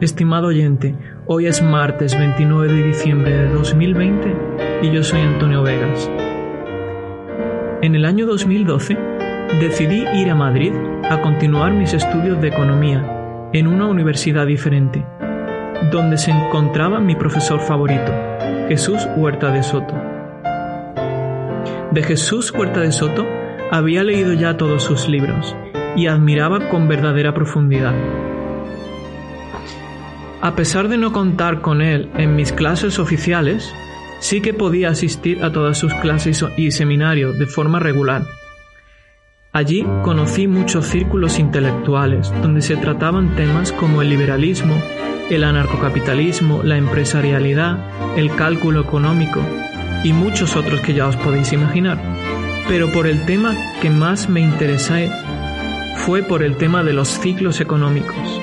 Estimado oyente, hoy es martes 29 de diciembre de 2020 y yo soy Antonio Vegas. En el año 2012 decidí ir a Madrid a continuar mis estudios de economía en una universidad diferente, donde se encontraba mi profesor favorito, Jesús Huerta de Soto. De Jesús Huerta de Soto había leído ya todos sus libros y admiraba con verdadera profundidad a pesar de no contar con él en mis clases oficiales, sí que podía asistir a todas sus clases y seminarios de forma regular. Allí conocí muchos círculos intelectuales donde se trataban temas como el liberalismo, el anarcocapitalismo, la empresarialidad, el cálculo económico y muchos otros que ya os podéis imaginar. Pero por el tema que más me interesé fue por el tema de los ciclos económicos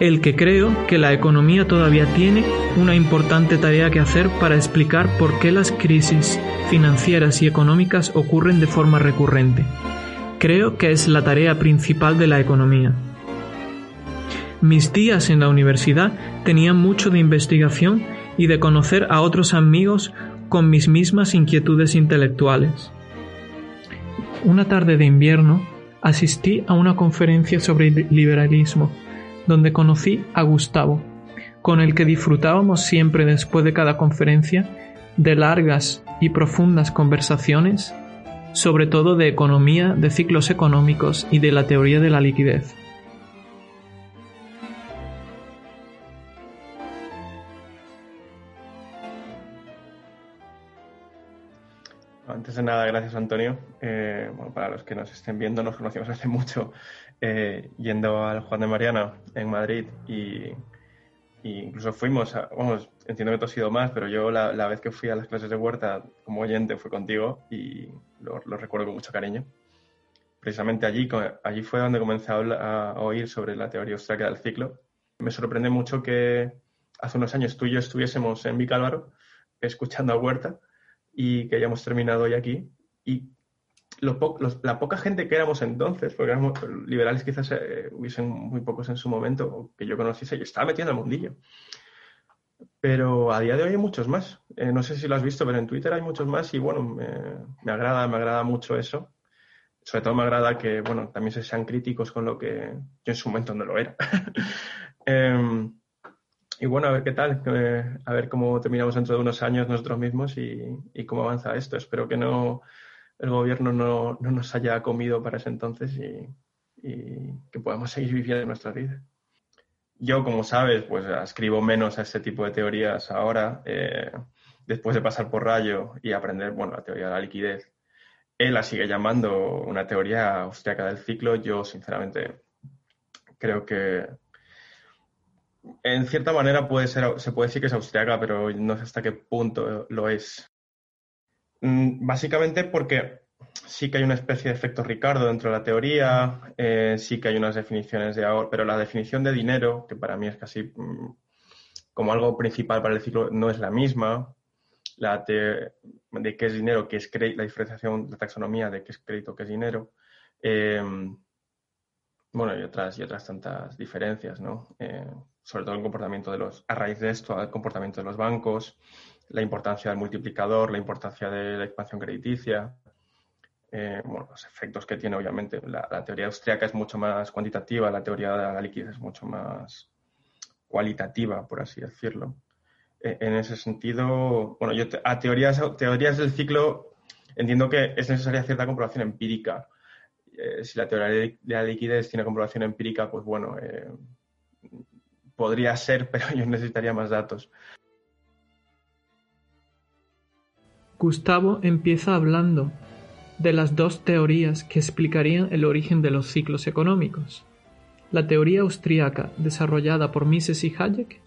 el que creo que la economía todavía tiene una importante tarea que hacer para explicar por qué las crisis financieras y económicas ocurren de forma recurrente. Creo que es la tarea principal de la economía. Mis días en la universidad tenían mucho de investigación y de conocer a otros amigos con mis mismas inquietudes intelectuales. Una tarde de invierno asistí a una conferencia sobre liberalismo donde conocí a Gustavo, con el que disfrutábamos siempre después de cada conferencia de largas y profundas conversaciones, sobre todo de economía, de ciclos económicos y de la teoría de la liquidez. Antes de nada, gracias Antonio. Eh, para los que nos estén viendo, nos conocimos hace mucho eh, yendo al Juan de Mariana en Madrid y, incluso fuimos, a, vamos, entiendo que tú has ido más, pero yo la, vez que fui a las clases de huerta como oyente fue contigo y lo, recuerdo con mucho cariño. Precisamente allí, allí fue donde comencé a, oír sobre la teoría austríaca del ciclo. Me sorprende mucho que hace unos años tú y yo estuviésemos en Vicálvaro escuchando a Huerta y que hayamos terminado hoy aquí y la poca gente que éramos entonces, porque éramos liberales quizás eh, hubiesen muy pocos en su momento, que yo conociese, yo estaba metiendo el mundillo. Pero a día de hoy hay muchos más. Eh, no sé si lo has visto, pero en Twitter hay muchos más y bueno, me, agrada, me agrada mucho eso. Sobre todo me agrada que, bueno, también se sean críticos con lo que yo en su momento no lo era. Em, y bueno, a ver qué tal, a ver cómo terminamos dentro de unos años nosotros mismos y cómo avanza esto. Espero que no, el gobierno no, nos haya comido para ese entonces y, que podamos seguir viviendo nuestra vida. Yo, como sabes, pues escribo menos a ese tipo de teorías ahora, eh, después de pasar por Rayo y aprender, bueno, la teoría de la liquidez. Él la sigue llamando una teoría austriaca del ciclo. Yo, sinceramente, creo que en cierta manera puede ser, se puede decir que es austriaca, pero no sé hasta qué punto lo es. Mm, básicamente porque sí que hay una especie de efecto Ricardo dentro de la teoría, eh, sí que hay unas definiciones de ahora, pero la definición de dinero, que para mí es casi mm, como algo principal para el ciclo, no es la misma. La de qué es dinero, qué es la diferenciación de taxonomía de qué es crédito, qué es dinero. Em, bueno, y otras, y otras tantas diferencias, ¿no? Eh, sobre todo el comportamiento de los, a raíz de esto, el comportamiento de los bancos, la importancia del multiplicador, la importancia de la expansión crediticia, eh, bueno, los efectos que tiene, obviamente. La, teoría austríaca es mucho más cuantitativa, la teoría de la liquidez es mucho más cualitativa, por así decirlo. E, en ese sentido, bueno, yo a teorías, teorías del ciclo entiendo que es necesaria cierta comprobación empírica. Eh, si la teoría de la liquidez tiene comprobación empírica, pues bueno, eh, podría ser, pero yo necesitaría más datos. Gustavo empieza hablando de las dos teorías que explicarían el origen de los ciclos económicos. La teoría austríaca desarrollada por Mises y Hayek,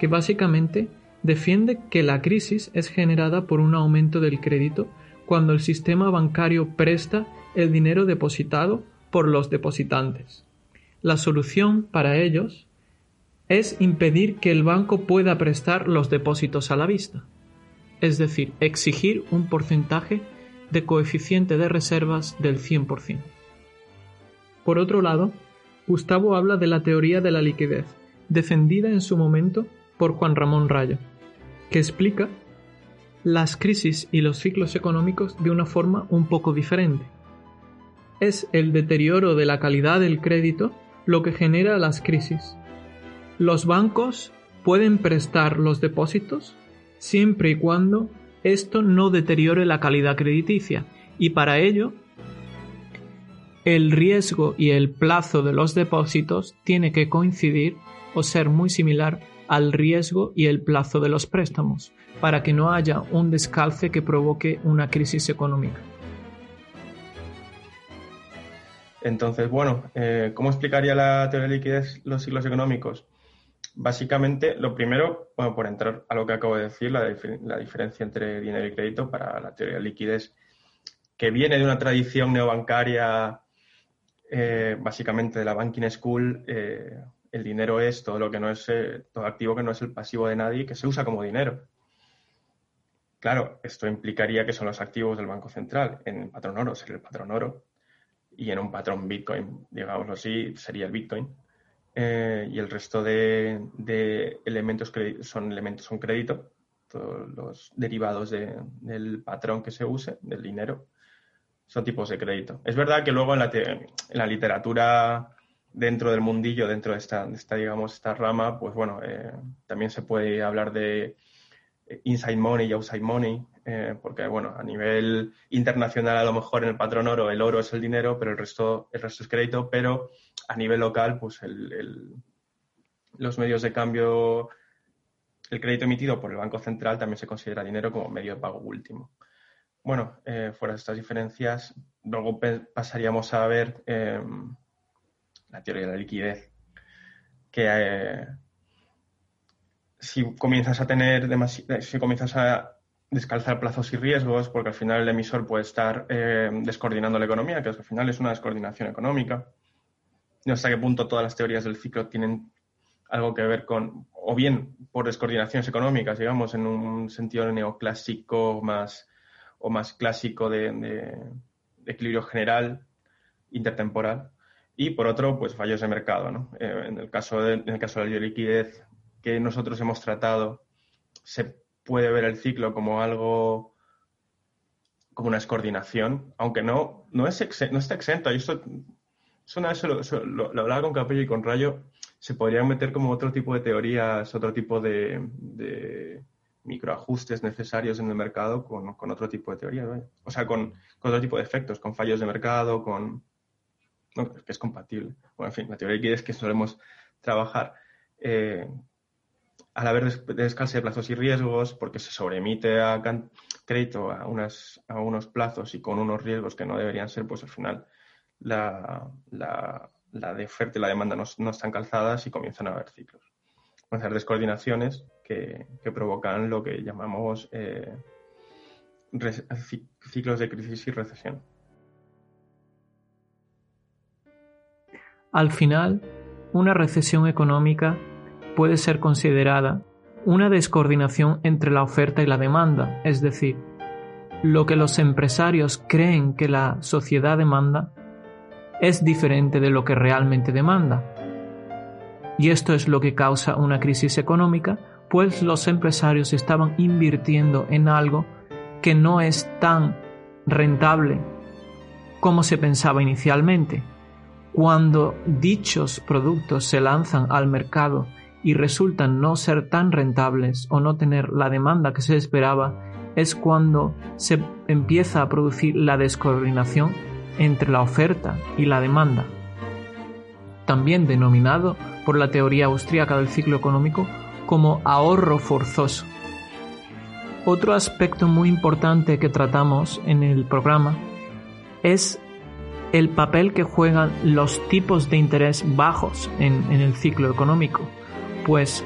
que básicamente defiende que la crisis es generada por un aumento del crédito cuando el sistema bancario presta el dinero depositado por los depositantes. La solución para ellos es impedir que el banco pueda prestar los depósitos a la vista, es decir, exigir un porcentaje de coeficiente de reservas del 100%. Por otro lado, Gustavo habla de la teoría de la liquidez, defendida en su momento por Juan Ramón Rayo, que explica las crisis y los ciclos económicos de una forma un poco diferente. Es el deterioro de la calidad del crédito lo que genera las crisis. Los bancos pueden prestar los depósitos siempre y cuando esto no deteriore la calidad crediticia y para ello el riesgo y el plazo de los depósitos tiene que coincidir o ser muy similar al riesgo y el plazo de los préstamos para que no haya un descalce que provoque una crisis económica. Entonces, bueno, eh, ¿cómo explicaría la teoría de liquidez los ciclos económicos? Básicamente, lo primero, bueno, por entrar a lo que acabo de decir, la, diferencia entre dinero y crédito para la teoría de liquidez, que viene de una tradición neobancaria, eh, básicamente de la banking school, eh, el dinero es todo lo que no es, eh, todo activo que no es el pasivo de nadie, que se usa como dinero. Claro, esto implicaría que son los activos del Banco Central. En el patrón oro sería el patrón oro y en un patrón Bitcoin, digámoslo así, sería el Bitcoin. Eh, y el resto de, elementos son elementos son crédito, los derivados del patrón que se use, del dinero, son tipos de crédito. Es verdad que luego en la, en la literatura dentro del mundillo, dentro de esta, esta digamos, esta rama, pues bueno, eh, también se puede hablar de inside money y outside money, porque bueno, a nivel internacional a lo mejor en el patrón oro el oro es el dinero, pero el resto, el resto es crédito, pero a nivel local, pues los medios de cambio, el crédito emitido por el Banco Central también se considera dinero como medio de pago último. Bueno, eh, fuera de estas diferencias, luego pasaríamos a ver em, la teoría de la liquidez, que eh, si comienzas a tener si comienzas a descalzar plazos y riesgos, porque al final el emisor puede estar em, descoordinando la economía, que al final es una descoordinación económica, no sé qué punto todas las teorías del ciclo tienen algo que ver con, o bien por descoordinaciones económicas, digamos, en un sentido neoclásico más o más clásico de, equilibrio general, intertemporal, y por otro, pues fallos de mercado. ¿no? Eh, en, el caso de, en el caso de la liquidez que nosotros hemos tratado, se puede ver el ciclo como algo como una descoordinación, aunque no, no, es no está exento. Y esto una vez lo, hablaba con Capello y con Rayo, se podrían meter como otro tipo de teorías, otro tipo de, microajustes necesarios en el mercado con, otro tipo de teorías, o sea, con, otro tipo de efectos, con fallos de mercado, con... que es compatible. Bueno, en fin, la teoría de liquidez que solemos trabajar. Eh, al haber descalce de plazos y riesgos, porque se sobremite a crédito a, unas, a unos plazos y con unos riesgos que no deberían ser, pues al final la, la, de oferta y la demanda no, están calzadas y comienzan a haber ciclos. Comienzan a descoordinaciones que, provocan lo que llamamos eh, ciclos de crisis y recesión. Al final, una recesión económica puede ser considerada una descoordinación entre la oferta y la demanda, es decir, lo que los empresarios creen que la sociedad demanda es diferente de lo que realmente demanda. Y esto es lo que causa una crisis económica, pues los empresarios estaban invirtiendo en algo que no es tan rentable como se pensaba inicialmente. Cuando dichos productos se lanzan al mercado y resultan no ser tan rentables o no tener la demanda que se esperaba, es cuando se empieza a producir la descoordinación entre la oferta y la demanda, también denominado por la teoría austríaca del ciclo económico como ahorro forzoso. Otro aspecto muy importante que tratamos en el programa es el papel que juegan los tipos de interés bajos en, en el ciclo económico. Pues,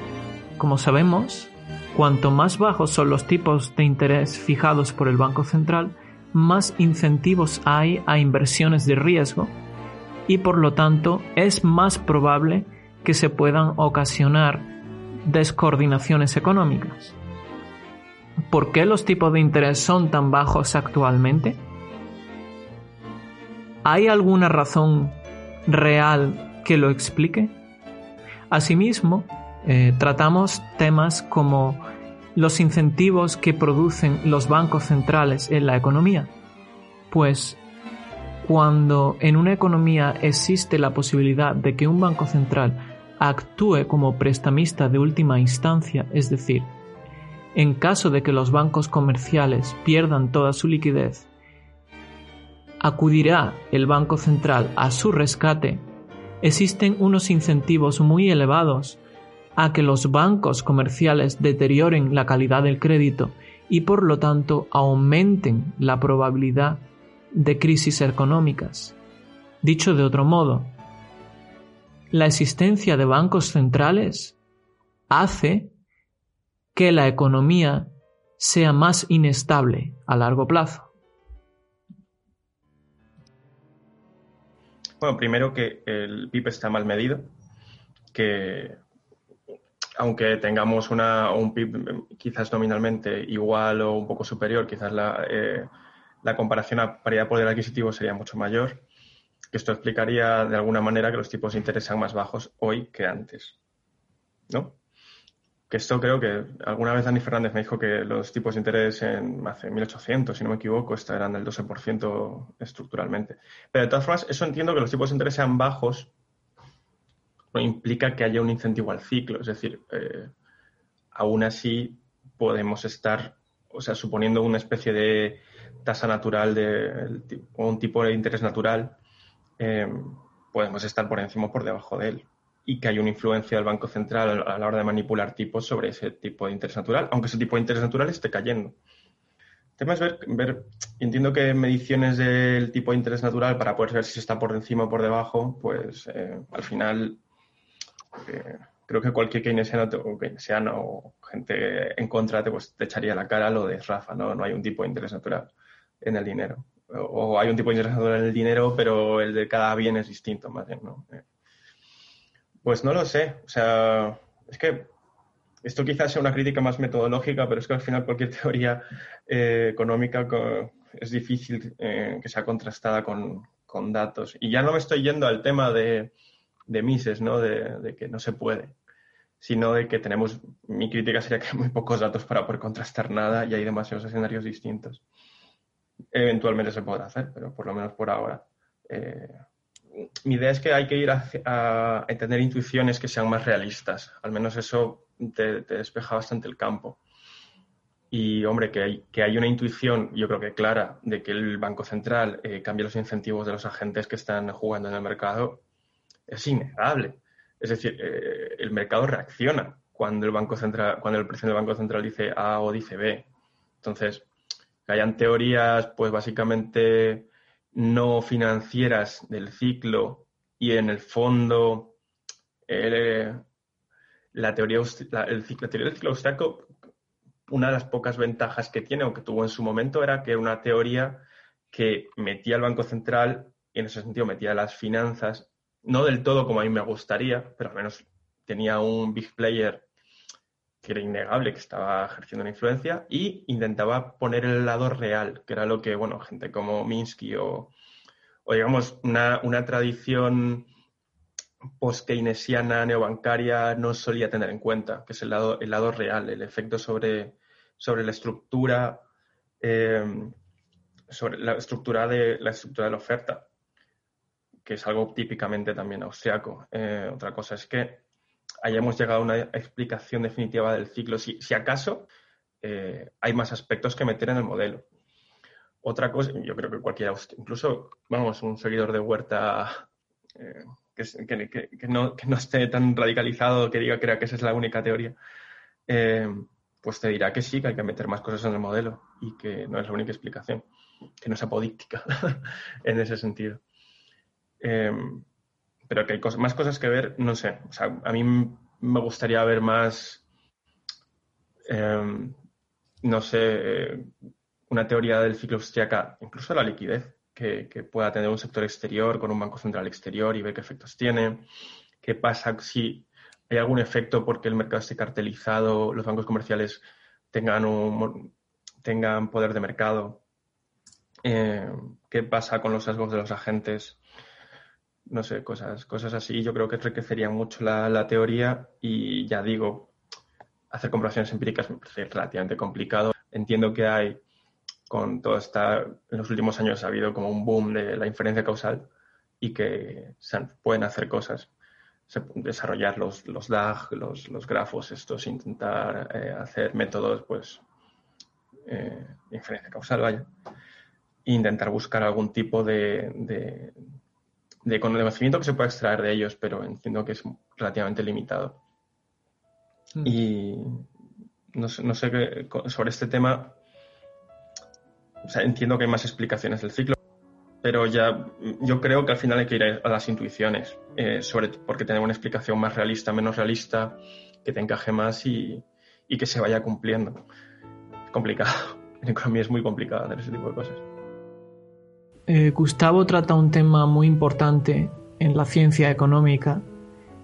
como sabemos, cuanto más bajos son los tipos de interés fijados por el Banco Central, más incentivos hay a inversiones de riesgo y por lo tanto es más probable que se puedan ocasionar descoordinaciones económicas. ¿Por qué los tipos de interés son tan bajos actualmente? ¿Hay alguna razón real que lo explique? Asimismo, eh, tratamos temas como los incentivos que producen los bancos centrales en la economía. Pues cuando en una economía existe la posibilidad de que un banco central actúe como prestamista de última instancia, es decir, en caso de que los bancos comerciales pierdan toda su liquidez, acudirá el Banco Central a su rescate, existen unos incentivos muy elevados a que los bancos comerciales deterioren la calidad del crédito y por lo tanto aumenten la probabilidad de crisis económicas. Dicho de otro modo, la existencia de bancos centrales hace que la economía sea más inestable a largo plazo. Bueno, primero que el PIB está mal medido, que aunque tengamos una, un PIB quizás nominalmente igual o un poco superior, quizás la, eh, la comparación a paridad de poder adquisitivo sería mucho mayor, que esto explicaría de alguna manera que los tipos de interés sean más bajos hoy que antes. ¿No? que esto creo que alguna vez Dani Fernández me dijo que los tipos de interés en hace 1800, si no me equivoco, eran del 12% estructuralmente. Pero de todas formas, eso entiendo que los tipos de interés sean bajos implica que haya un incentivo al ciclo. Es decir, eh, aún así podemos estar, o sea, suponiendo una especie de tasa natural de, o un tipo de interés natural, eh, podemos estar por encima o por debajo de él y que hay una influencia del Banco Central a la hora de manipular tipos sobre ese tipo de interés natural, aunque ese tipo de interés natural esté cayendo. El tema es ver, entiendo que mediciones del tipo de interés natural para poder ver si está por encima o por debajo, pues eh, al final eh, creo que cualquier keynesiano o keynesiano o gente en contra te, pues, te echaría la cara lo de Rafa, ¿no? No hay un tipo de interés natural en el dinero. O, hay un tipo de interés natural en el dinero, pero el de cada bien es distinto, más bien, ¿no? Eh, pues no lo sé. O sea, es que esto quizás sea una crítica más metodológica, pero es que al final cualquier teoría eh, económica es difícil que sea contrastada con, datos. Y ya no me estoy yendo al tema de, Mises, ¿no? De, que no se puede, sino de que tenemos, mi crítica sería que hay muy pocos datos para poder contrastar nada y hay demasiados escenarios distintos. Eventualmente se podrá hacer, pero por lo menos por ahora. Eh, mi idea es que hay que ir a, entender intuiciones que sean más realistas. Al menos eso te, despeja bastante el campo. Y, hombre, que hay, que hay una intuición, yo creo que clara, de que el Banco Central eh, cambie los incentivos de los agentes que están jugando en el mercado, es innegable. Es decir, eh, el mercado reacciona cuando el Banco Central, cuando el presidente del Banco Central dice A o dice B. Entonces, que hayan teorías, pues básicamente no financieras del ciclo y en el fondo eh, la, teoría, el, teoría del ciclo austríaco, una de las pocas ventajas que tiene o que tuvo en su momento era que era una teoría que metía al Banco Central y en ese sentido metía las finanzas, no del todo como a mí me gustaría, pero al menos tenía un big player que era innegable que estaba ejerciendo una influencia, y intentaba poner el lado real, que era lo que, bueno, gente como Minsky o, digamos, una, tradición post-keynesiana neobancaria no solía tener en cuenta, que es el lado, el lado real, el efecto sobre, sobre la estructura, eh, sobre la estructura, de, la estructura de la oferta, que es algo típicamente también austriaco. Eh, otra cosa es que hayamos llegado a una explicación definitiva del ciclo. Si, acaso eh, hay más aspectos que meter en el modelo. Otra cosa, yo creo que cualquiera, incluso, vamos, un seguidor de Huerta eh, que, no, esté tan radicalizado que diga que, que esa es la única teoría, pues te dirá que sí, que hay que meter más cosas en el modelo y que no es la única explicación, que no es apodíctica en ese sentido. Em, pero que hay más cosas que ver, no sé. O sea, a mí me gustaría ver más, em, no sé, una teoría del ciclo austriaca, incluso la liquidez, que, pueda tener un sector exterior con un banco central exterior y ver qué efectos tiene. ¿Qué pasa si hay algún efecto porque el mercado esté cartelizado, los bancos comerciales tengan, tengan poder de mercado? Eh, ¿Qué pasa con los sesgos de los agentes? No sé, cosas, cosas así. Yo creo que enriquecería mucho la, teoría y ya digo, hacer comprobaciones empíricas me parece relativamente complicado. Entiendo que hay, con todo esta, en los últimos años ha habido como un boom de la inferencia causal y que se pueden hacer cosas, desarrollar los, los DAG, los, los grafos estos, intentar eh, hacer métodos, pues, eh, inferencia causal, vaya, e intentar buscar algún tipo de conocimiento que se puede extraer de ellos, pero entiendo que es relativamente limitado. Mm. Y no sé, no sé qué, sobre este tema, o sea, entiendo que hay más explicaciones del ciclo, pero ya yo creo que al final hay que ir a las intuiciones, eh, sobre, porque tener una explicación más realista, menos realista, que te encaje más y, y que se vaya cumpliendo. Es complicado. En economía es muy complicado hacer ese tipo de cosas. Eh, Gustavo trata un tema muy importante en la ciencia económica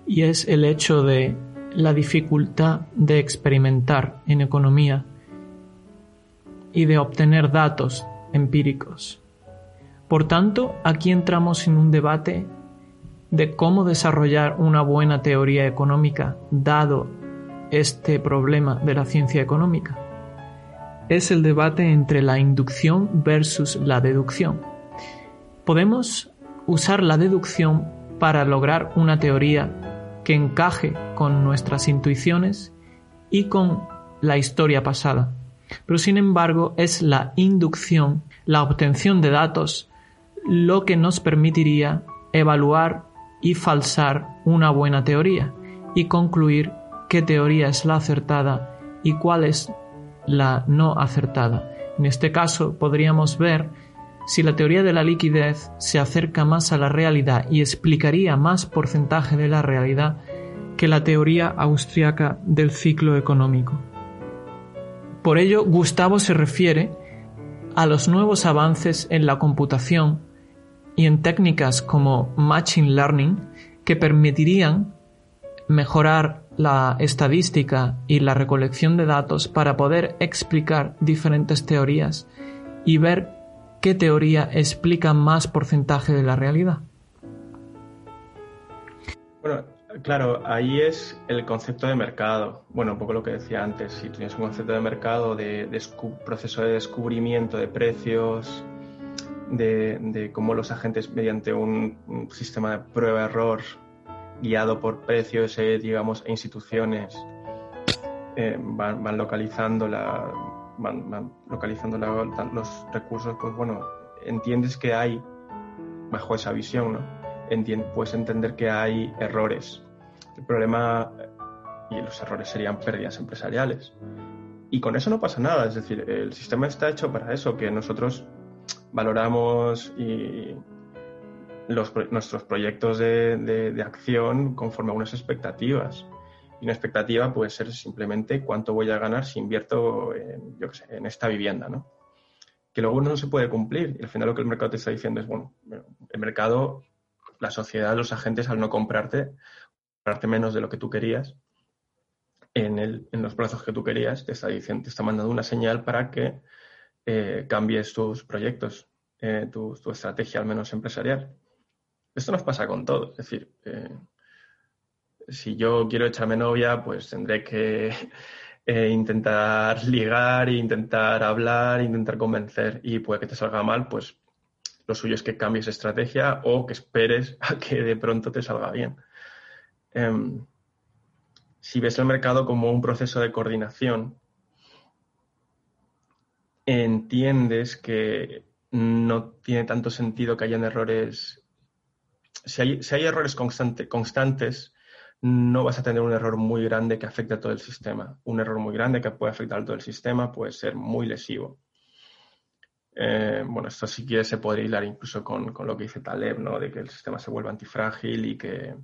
y es el hecho de la dificultad de experimentar en economía y de obtener datos empíricos. Por tanto, aquí entramos en un debate de cómo desarrollar una buena teoría económica dado este problema de la ciencia económica. Es el debate entre la inducción versus la deducción. Podemos usar la deducción para lograr una teoría que encaje con nuestras intuiciones y con la historia pasada. Pero sin embargo es la inducción, la obtención de datos, lo que nos permitiría evaluar y falsar una buena teoría y concluir qué teoría es la acertada y cuál es la no acertada. En este caso podríamos ver si la teoría de la liquidez se acerca más a la realidad y explicaría más porcentaje de la realidad que la teoría austriaca del ciclo económico. Por ello, Gustavo se refiere a los nuevos avances en la computación y en técnicas como Machine Learning que permitirían mejorar la estadística y la recolección de datos para poder explicar diferentes teorías y ver ¿qué teoría explica más porcentaje de la realidad? Bueno, claro, ahí es el concepto de mercado. Bueno, un poco lo que decía antes, si tienes un concepto de mercado, de, proceso de descubrimiento de precios, de, cómo los agentes mediante un, sistema de prueba-error guiado por precios, eh, digamos, e instituciones, eh, van localizando la, van, localizando los recursos, pues bueno, entiendes que hay, bajo esa visión, ¿no? puedes entender que hay errores. El problema, y los errores serían pérdidas empresariales. Y con eso no pasa nada, es decir, el sistema está hecho para eso, que nosotros valoramos y los, nuestros proyectos de, de acción conforme a unas expectativas. Y una expectativa puede ser simplemente cuánto voy a ganar si invierto en, yo sé, en esta vivienda, ¿no? Que luego no se puede cumplir. Y al final lo que el mercado te está diciendo es, bueno, el mercado, la sociedad, los agentes, al no comprarte, comprarte menos de lo que tú querías, en, el, en los plazos que tú querías, te está, diciendo, está mandando una señal para que eh, cambies tus proyectos, eh, tu, tu, estrategia, al menos empresarial. Esto nos pasa con todo. Es decir, eh, si yo quiero echarme novia, pues tendré que eh, intentar ligar, intentar hablar, intentar convencer y puede que te salga mal, pues lo suyo es que cambies estrategia o que esperes a que de pronto te salga bien. Em, si ves el mercado como un proceso de coordinación, entiendes que no tiene tanto sentido que hayan errores. Si hay, si hay errores constantes, no vas a tener un error muy grande que afecte a todo el sistema. Un error muy grande que puede afectar a todo el sistema puede ser muy lesivo. Eh, bueno, esto sí que se podría hilar incluso con, lo que dice Taleb, ¿no? De que el sistema se vuelva antifrágil y que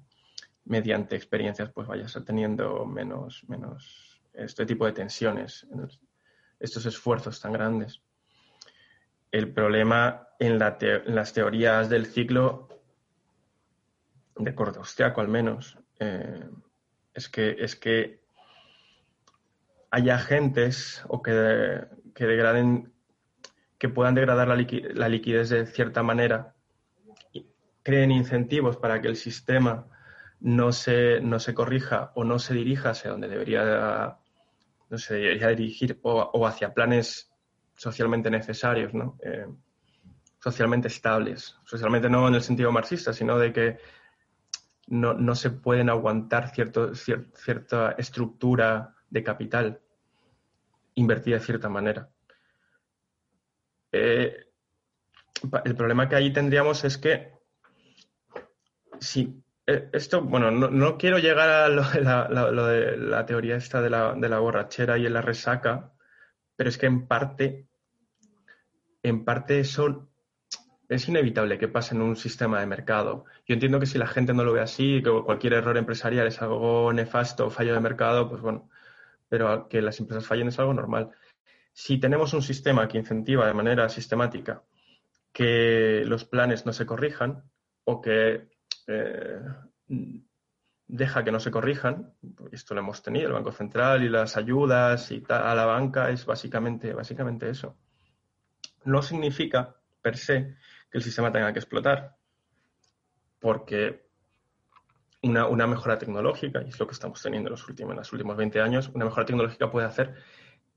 mediante experiencias pues vayas teniendo menos, menos este tipo de tensiones, estos esfuerzos tan grandes. El problema en, las teorías del ciclo de corte austriaco al menos eh, es que es que hay agentes o que, que degraden que puedan degradar la, liquidez de cierta manera, creen incentivos para que el sistema no se, no se corrija o no se dirija hacia donde debería, no se debería dirigir o, hacia planes socialmente necesarios, ¿no? Eh, socialmente estables. Socialmente no en el sentido marxista, sino de que no, se pueden aguantar cierta estructura de capital invertida de cierta manera. Eh, el problema que ahí tendríamos es que si eh, esto, bueno, no, quiero llegar a lo, de la teoría esta de la, de la borrachera y en la resaca, pero es que en parte, en parte eso es inevitable que pase en un sistema de mercado. Yo entiendo que si la gente no lo ve así, que cualquier error empresarial es algo nefasto, fallo de mercado, pues bueno, pero que las empresas fallen es algo normal si tenemos un sistema que incentiva de manera sistemática que los planes no se corrijan o que eh, deja que no se corrijan, esto lo hemos tenido, el Banco Central y las ayudas y a la banca es básicamente, básicamente eso. No significa per se que el sistema tenga que explotar, porque una, mejora tecnológica, y es lo que estamos teniendo en los últimos, en los últimos 20 años, una mejora tecnológica puede hacer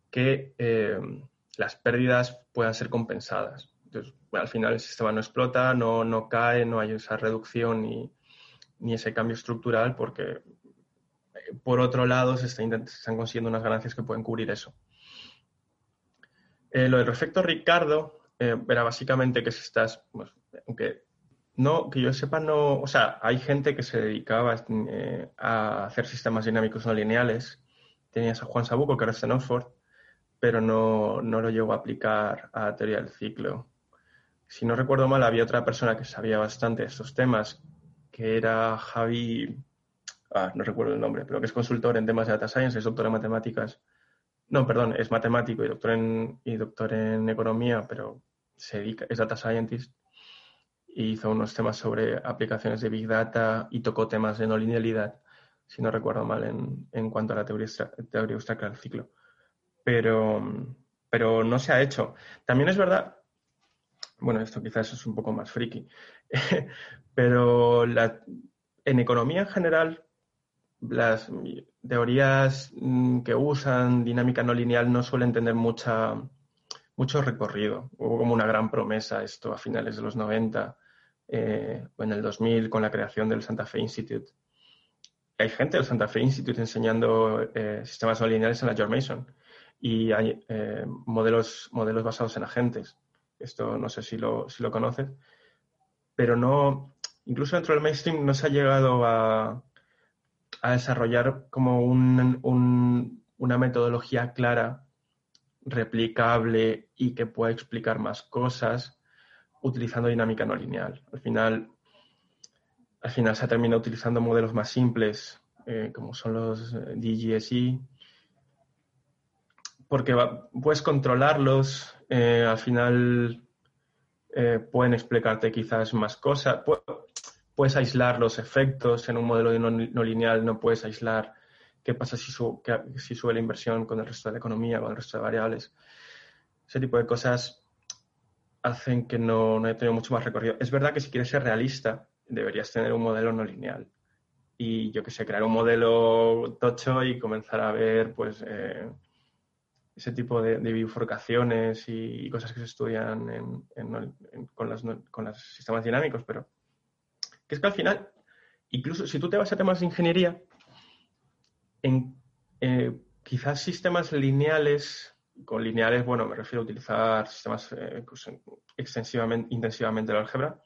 que eh, las pérdidas puedan ser compensadas. Entonces, al final el sistema no explota, no, cae, no hay esa reducción ni, ni ese cambio estructural porque, eh, por otro lado, se, están consiguiendo unas ganancias que pueden cubrir eso. Eh, lo del efecto Ricardo era básicamente que si estás, pues, aunque no, que yo sepa, no, o sea, hay gente que se dedicaba a hacer sistemas dinámicos no lineales. Tenías a Juan Sabuco, que ahora está en Oxford, pero no, lo llegó a aplicar a la teoría del ciclo. Si no recuerdo mal, había otra persona que sabía bastante de estos temas, que era Javi, ah, no recuerdo el nombre, pero que es consultor en temas de data science, es doctor en matemáticas. No, perdón, es matemático y doctor en, y doctor en economía, pero se dedica, es data scientist y hizo unos temas sobre aplicaciones de Big Data y tocó temas de no linealidad, si no recuerdo mal, en, en cuanto a la teoría, teoría del ciclo pero, pero no se ha hecho. También es verdad, bueno, esto quizás es un poco más friki, pero en economía en general, las teorías mm, que usan dinámica no lineal no suelen tener mucha, mucho recorrido. Hubo como una gran promesa esto a finales de los 90 eh, o en el 2000 con la creación del Santa Fe Institute. Hay gente del Santa Fe Institute enseñando eh, sistemas no lineales en la George Mason y hay eh, modelos, modelos basados en agentes. Esto no sé si lo, si lo conoces, pero no, incluso dentro del mainstream no se ha llegado a, a desarrollar como una metodología clara, replicable y que pueda explicar más cosas utilizando dinámica no lineal. Al final, al final se ha terminado utilizando modelos más simples, eh, como son los eh, DGSI, porque puedes controlarlos, eh, al final pueden explicarte quizás más cosas, puedes aislar los efectos en un modelo no, lineal, no puedes aislar qué pasa si, si sube la inversión con el resto de la economía, con el resto de variables. Ese tipo de cosas hacen que no, no haya tenido mucho más recorrido. Es verdad que si quieres ser realista, deberías tener un modelo no lineal. Y yo que sé, crear un modelo tocho y comenzar a ver, pues, eh, ese tipo de, bifurcaciones y, cosas que se estudian con, los sistemas dinámicos, pero que es que al final, incluso si tú te vas a temas de ingeniería, en eh, quizás sistemas lineales, con lineales, bueno, me refiero a utilizar sistemas eh, pues, extensivamente, intensivamente la álgebra,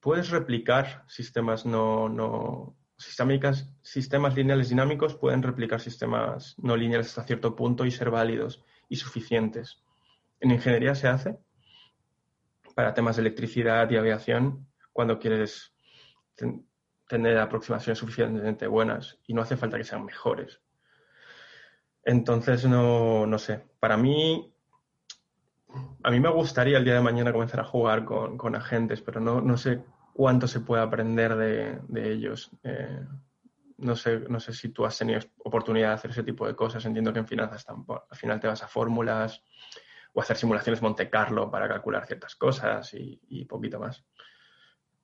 puedes replicar sistemas no, no, sistemas lineales dinámicos pueden replicar sistemas no lineales hasta cierto punto y ser válidos y suficientes. En ingeniería se hace para temas de electricidad y aviación cuando quieres tener aproximaciones suficientemente buenas y no hace falta que sean mejores. Entonces, no, no sé. Para mí, a mí me gustaría el día de mañana comenzar a jugar con, agentes, pero no, no, sé cuánto se puede aprender de, ellos. Eh, no, sé, no sé si tú has tenido oportunidad de hacer ese tipo de cosas. Entiendo que en finanzas al final te vas a fórmulas o hacer simulaciones Monte Carlo para calcular ciertas cosas y, poquito más.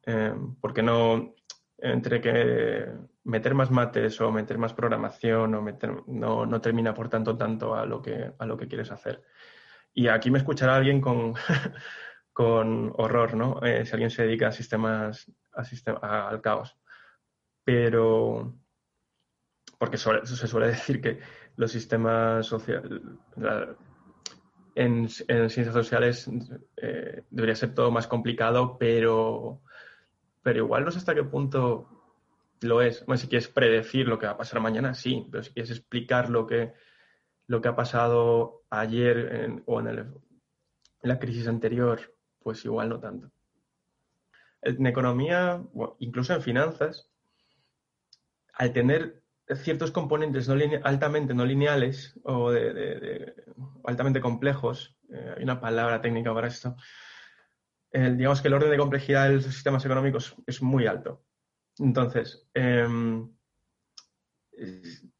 Eh, porque no, entre que meter más mates o meter más programación o meter, no, no termina por tanto a lo que, a lo que quieres hacer. Y aquí me escuchará alguien con, con horror, ¿no? Eh, si alguien se dedica a sistemas, a al caos. Pero, porque se suele decir que los sistemas sociales, en, ciencias sociales eh, debería ser todo más complicado, pero pero igual no sé hasta qué punto lo es. Bueno, si quieres predecir lo que va a pasar mañana, sí, pero si quieres explicar lo que, lo que ha pasado ayer o en, la crisis anterior, pues igual no tanto. En economía, incluso en finanzas, al tener ciertos componentes altamente no lineales o de, altamente complejos, eh, hay una palabra técnica para esto, digamos que el orden de complejidad de los sistemas económicos es muy alto. Entonces, em,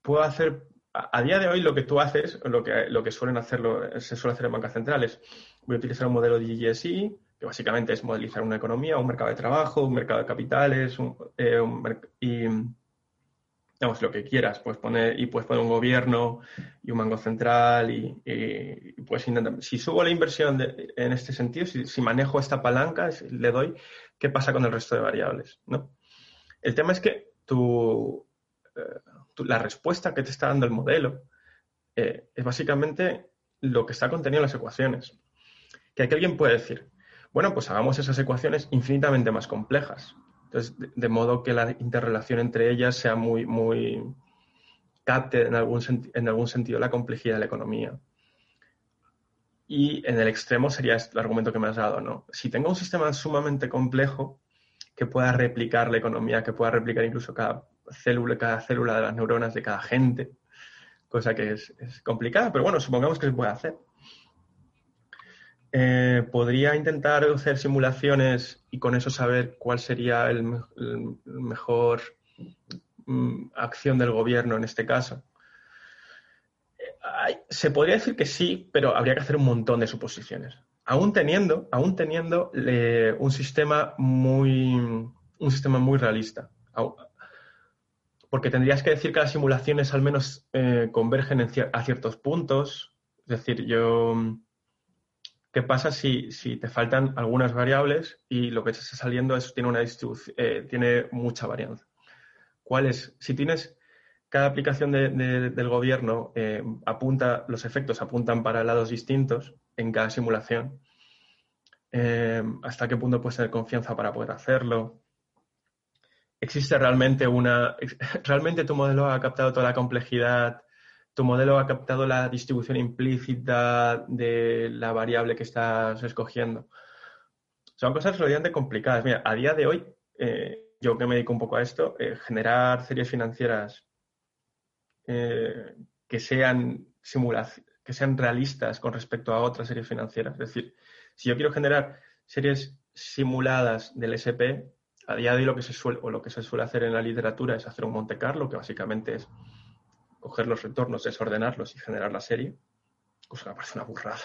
puedo hacer, a, día de hoy lo que tú haces, lo que, lo que suelen hacerlo, se suele hacer en bancas centrales, voy a utilizar un modelo de que básicamente es modelizar una economía, un mercado de trabajo, un mercado de capitales, eh, y lo que quieras, pues poner, y puedes poner un gobierno y un banco central y, pues intentar, si subo la inversión en este sentido, si, manejo esta palanca, le doy, ¿qué pasa con el resto de variables? ¿no? El tema es que eh, tu, la respuesta que te está dando el modelo eh, es básicamente lo que está contenido en las ecuaciones. Que aquí alguien puede decir, bueno, pues hagamos esas ecuaciones infinitamente más complejas. Entonces, de, modo que la interrelación entre ellas sea muy, muy, capte en algún, en algún sentido la complejidad de la economía. Y en el extremo sería este el argumento que me has dado, ¿no? Si tengo un sistema sumamente complejo que pueda replicar la economía, que pueda replicar incluso cada célula, cada célula de las neuronas de cada gente, cosa que es, es complicada, pero bueno, supongamos que se puede hacer. Eh, podría intentar hacer simulaciones y con eso saber cuál sería el, mejor mm, acción del gobierno en este caso. Se podría decir que sí, pero habría que hacer un montón de suposiciones. Aún teniendo, aún teniendo un sistema muy un sistema muy realista. Porque tendrías que decir que las simulaciones al menos eh, convergen a ciertos puntos. Es decir, yo ¿Qué pasa si, te faltan algunas variables y lo que te está saliendo es, tiene una eh, tiene mucha varianza? ¿Cuál es? Si tienes cada aplicación del gobierno eh, apunta, los efectos apuntan para lados distintos en cada simulación. Eh, ¿Hasta qué punto puedes tener confianza para poder hacerlo? ¿Existe realmente una. ¿Realmente tu modelo ha captado toda la complejidad tu modelo ha captado la distribución implícita de la variable que estás escogiendo. Son cosas relativamente complicadas. Mira, a día de hoy, eh, yo que me dedico un poco a esto, eh, generar series financieras eh, que sean que sean realistas con respecto a otras series financieras. Es decir, si yo quiero generar series simuladas del SP, a día de hoy lo que se suele, o lo que se suele hacer en la literatura es hacer un Monte Carlo, que básicamente es coger los retornos, desordenarlos y generar la serie, cosa que parece una burrada.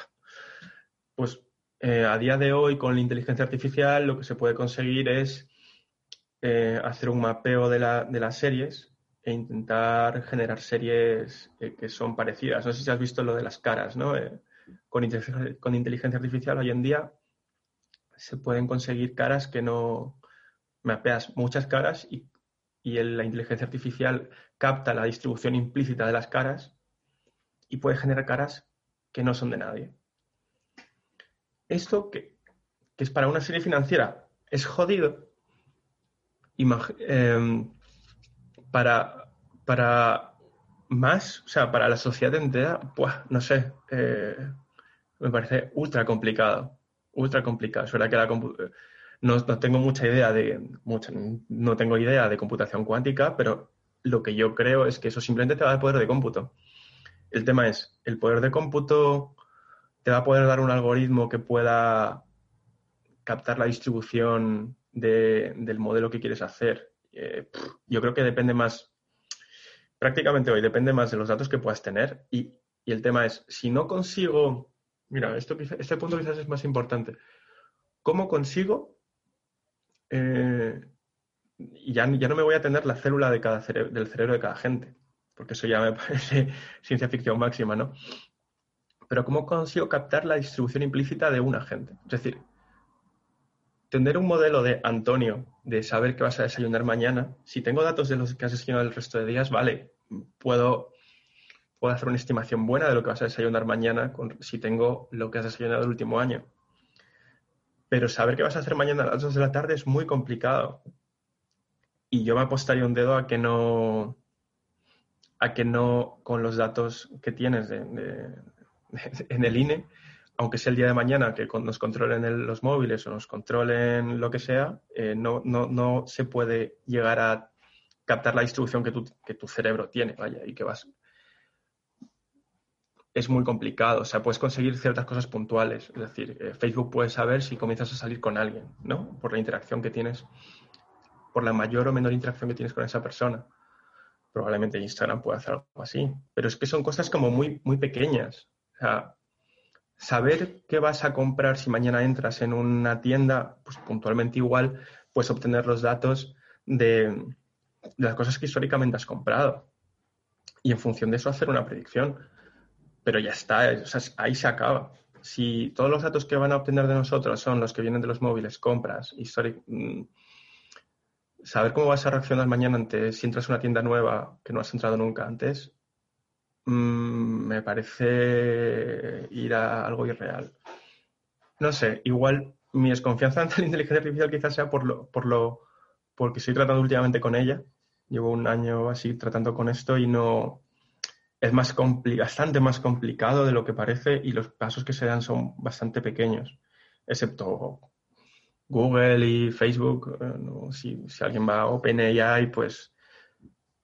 Pues eh, a día de hoy con la inteligencia artificial lo que se puede conseguir es eh, hacer un mapeo de, las series e intentar generar series eh, que son parecidas. No sé si has visto lo de las caras, ¿no? con, con inteligencia artificial hoy en día se pueden conseguir caras que no mapeas muchas caras y y la inteligencia artificial capta la distribución implícita de las caras y puede generar caras que no son de nadie. Esto que, es para una serie financiera es jodido. Em, para, para más, o sea, para la sociedad entera, pues, no sé, eh, me parece ultra complicado, ultra complicado. Que la no, no, tengo mucha idea de, mucha, no tengo idea de computación cuántica, pero lo que yo creo es que eso simplemente te va a dar poder de cómputo. El tema es, ¿el poder de cómputo te va a poder dar un algoritmo que pueda captar la distribución del modelo que quieres hacer? Eh, yo creo que depende más, prácticamente hoy depende más de los datos que puedas tener y, el tema es, si no consigo, mira, esto, este punto quizás es más importante, ¿cómo consigo eh, ya, no me voy a tener la célula de cada del cerebro de cada gente, porque eso ya me parece ciencia ficción máxima, ¿no? Pero ¿cómo consigo captar la distribución implícita de una gente? Es decir, tener un modelo de Antonio, de saber qué vas a desayunar mañana, si tengo datos de los que has desayunado el resto de días, vale, puedo, puedo hacer una estimación buena de lo que vas a desayunar mañana con, si tengo lo que has desayunado el último año. Pero saber qué vas a hacer mañana a las 2 de la tarde es muy complicado. Y yo me apostaría un dedo a que no, a que no con los datos que tienes en el INE, aunque sea el día de mañana que nos controlen los móviles o nos controlen lo que sea, eh, no, no, no, se puede llegar a captar la distribución que tu, que tu cerebro tiene, vaya, y que vas. Es muy complicado, o sea, puedes conseguir ciertas cosas puntuales, es decir, eh, Facebook puede saber si comienzas a salir con alguien, ¿no? Por la interacción que tienes, por la mayor o menor interacción que tienes con esa persona probablemente Instagram pueda hacer algo así. Pero es que son cosas como muy, muy pequeñas. O sea, saber qué vas a comprar si mañana entras en una tienda, pues puntualmente igual, puedes obtener los datos de, las cosas que históricamente has comprado. Y en función de eso hacer una predicción. Pero ya está, ahí se acaba. Si todos los datos que van a obtener de nosotros son los que vienen de los móviles, compras, históricamente mm, saber cómo vas a reaccionar mañana ante si entras a una tienda nueva que no has entrado nunca antes, mm, me parece ir a algo irreal. No sé, igual mi desconfianza ante la inteligencia artificial quizás sea por lo, por lo, porque estoy tratando últimamente con ella. Llevo un año así tratando con esto y no es más bastante más complicado de lo que parece y los pasos que se dan son bastante pequeños, excepto Google y Facebook, eh, si, alguien va a OpenAI, pues,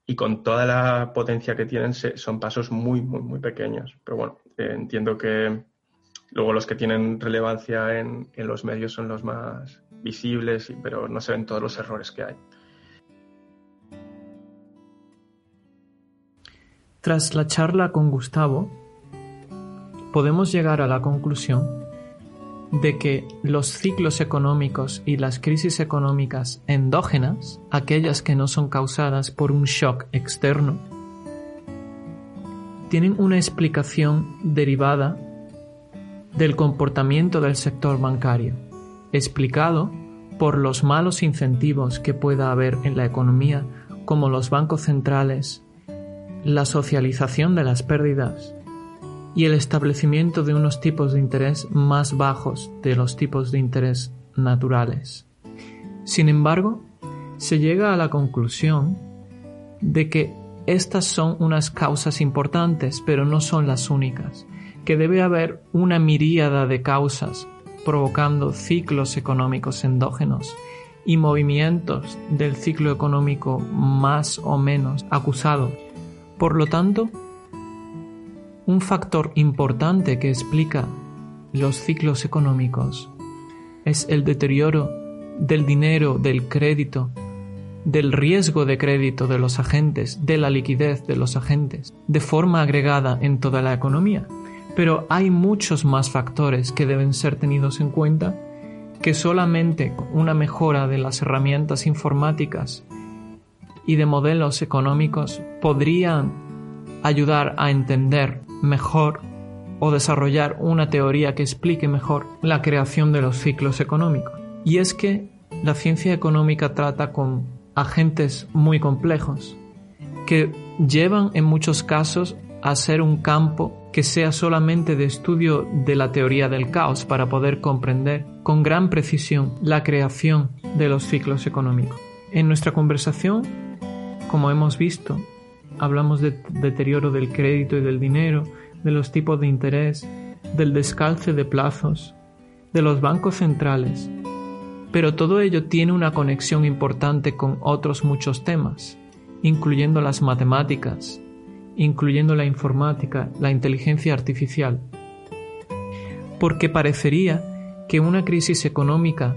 y con toda la potencia que tienen, son pasos muy, muy, muy pequeños. Pero bueno, eh, entiendo que luego los que tienen relevancia en, en, los medios son los más visibles, pero no se ven todos los errores que hay. Tras la charla con Gustavo, podemos llegar a la conclusión de que los ciclos económicos y las crisis económicas endógenas, aquellas que no son causadas por un shock externo, tienen una explicación derivada del comportamiento del sector bancario, explicado por los malos incentivos que pueda haber en la economía, como los bancos centrales, la socialización de las pérdidas, y el establecimiento de unos tipos de interés más bajos de los tipos de interés naturales. Sin embargo, se llega a la conclusión de que estas son unas causas importantes, pero no son las únicas, que debe haber una miríada de causas provocando ciclos económicos endógenos y movimientos del ciclo económico más o menos acusado. Por lo tanto, un factor importante que explica los ciclos económicos es el deterioro del dinero, del crédito, del riesgo de crédito de los agentes, de la liquidez de los agentes, de forma agregada en toda la economía. Pero hay muchos más factores que deben ser tenidos en cuenta que solamente una mejora de las herramientas informáticas y de modelos económicos podrían ayudar a entender mejor o desarrollar una teoría que explique mejor la creación de los ciclos económicos. Y es que la ciencia económica trata con agentes muy complejos que llevan en muchos casos a ser un campo que sea solamente de estudio de la teoría del caos para poder comprender con gran precisión la creación de los ciclos económicos. En nuestra conversación como hemos visto, hablamos de deterioro del crédito y del dinero, de los tipos de interés, del descalce de plazos, de los bancos centrales, pero todo ello tiene una conexión importante con otros muchos temas, incluyendo las matemáticas, incluyendo la informática, la inteligencia artificial. Porque parecería que una crisis económica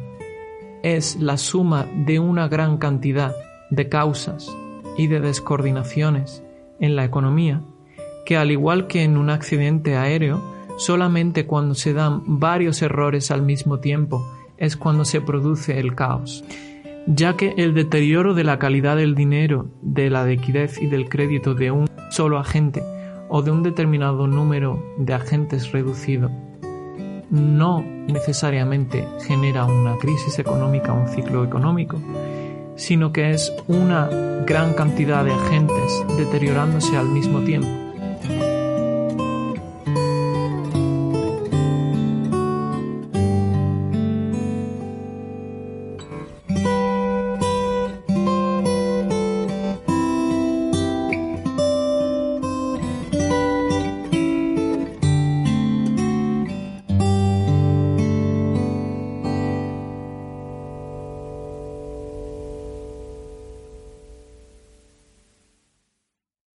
es la suma de una gran cantidad de causas y de descoordinaciones en la economía, que al igual que en un accidente aéreo, solamente cuando se dan varios errores al mismo tiempo es cuando se produce el caos, ya que el deterioro de la calidad del dinero, de la liquidez y del crédito de un solo agente o de un determinado número de agentes reducido no necesariamente genera una crisis económica un ciclo económico, sino que es una gran cantidad de agentes deteriorándose al mismo tiempo.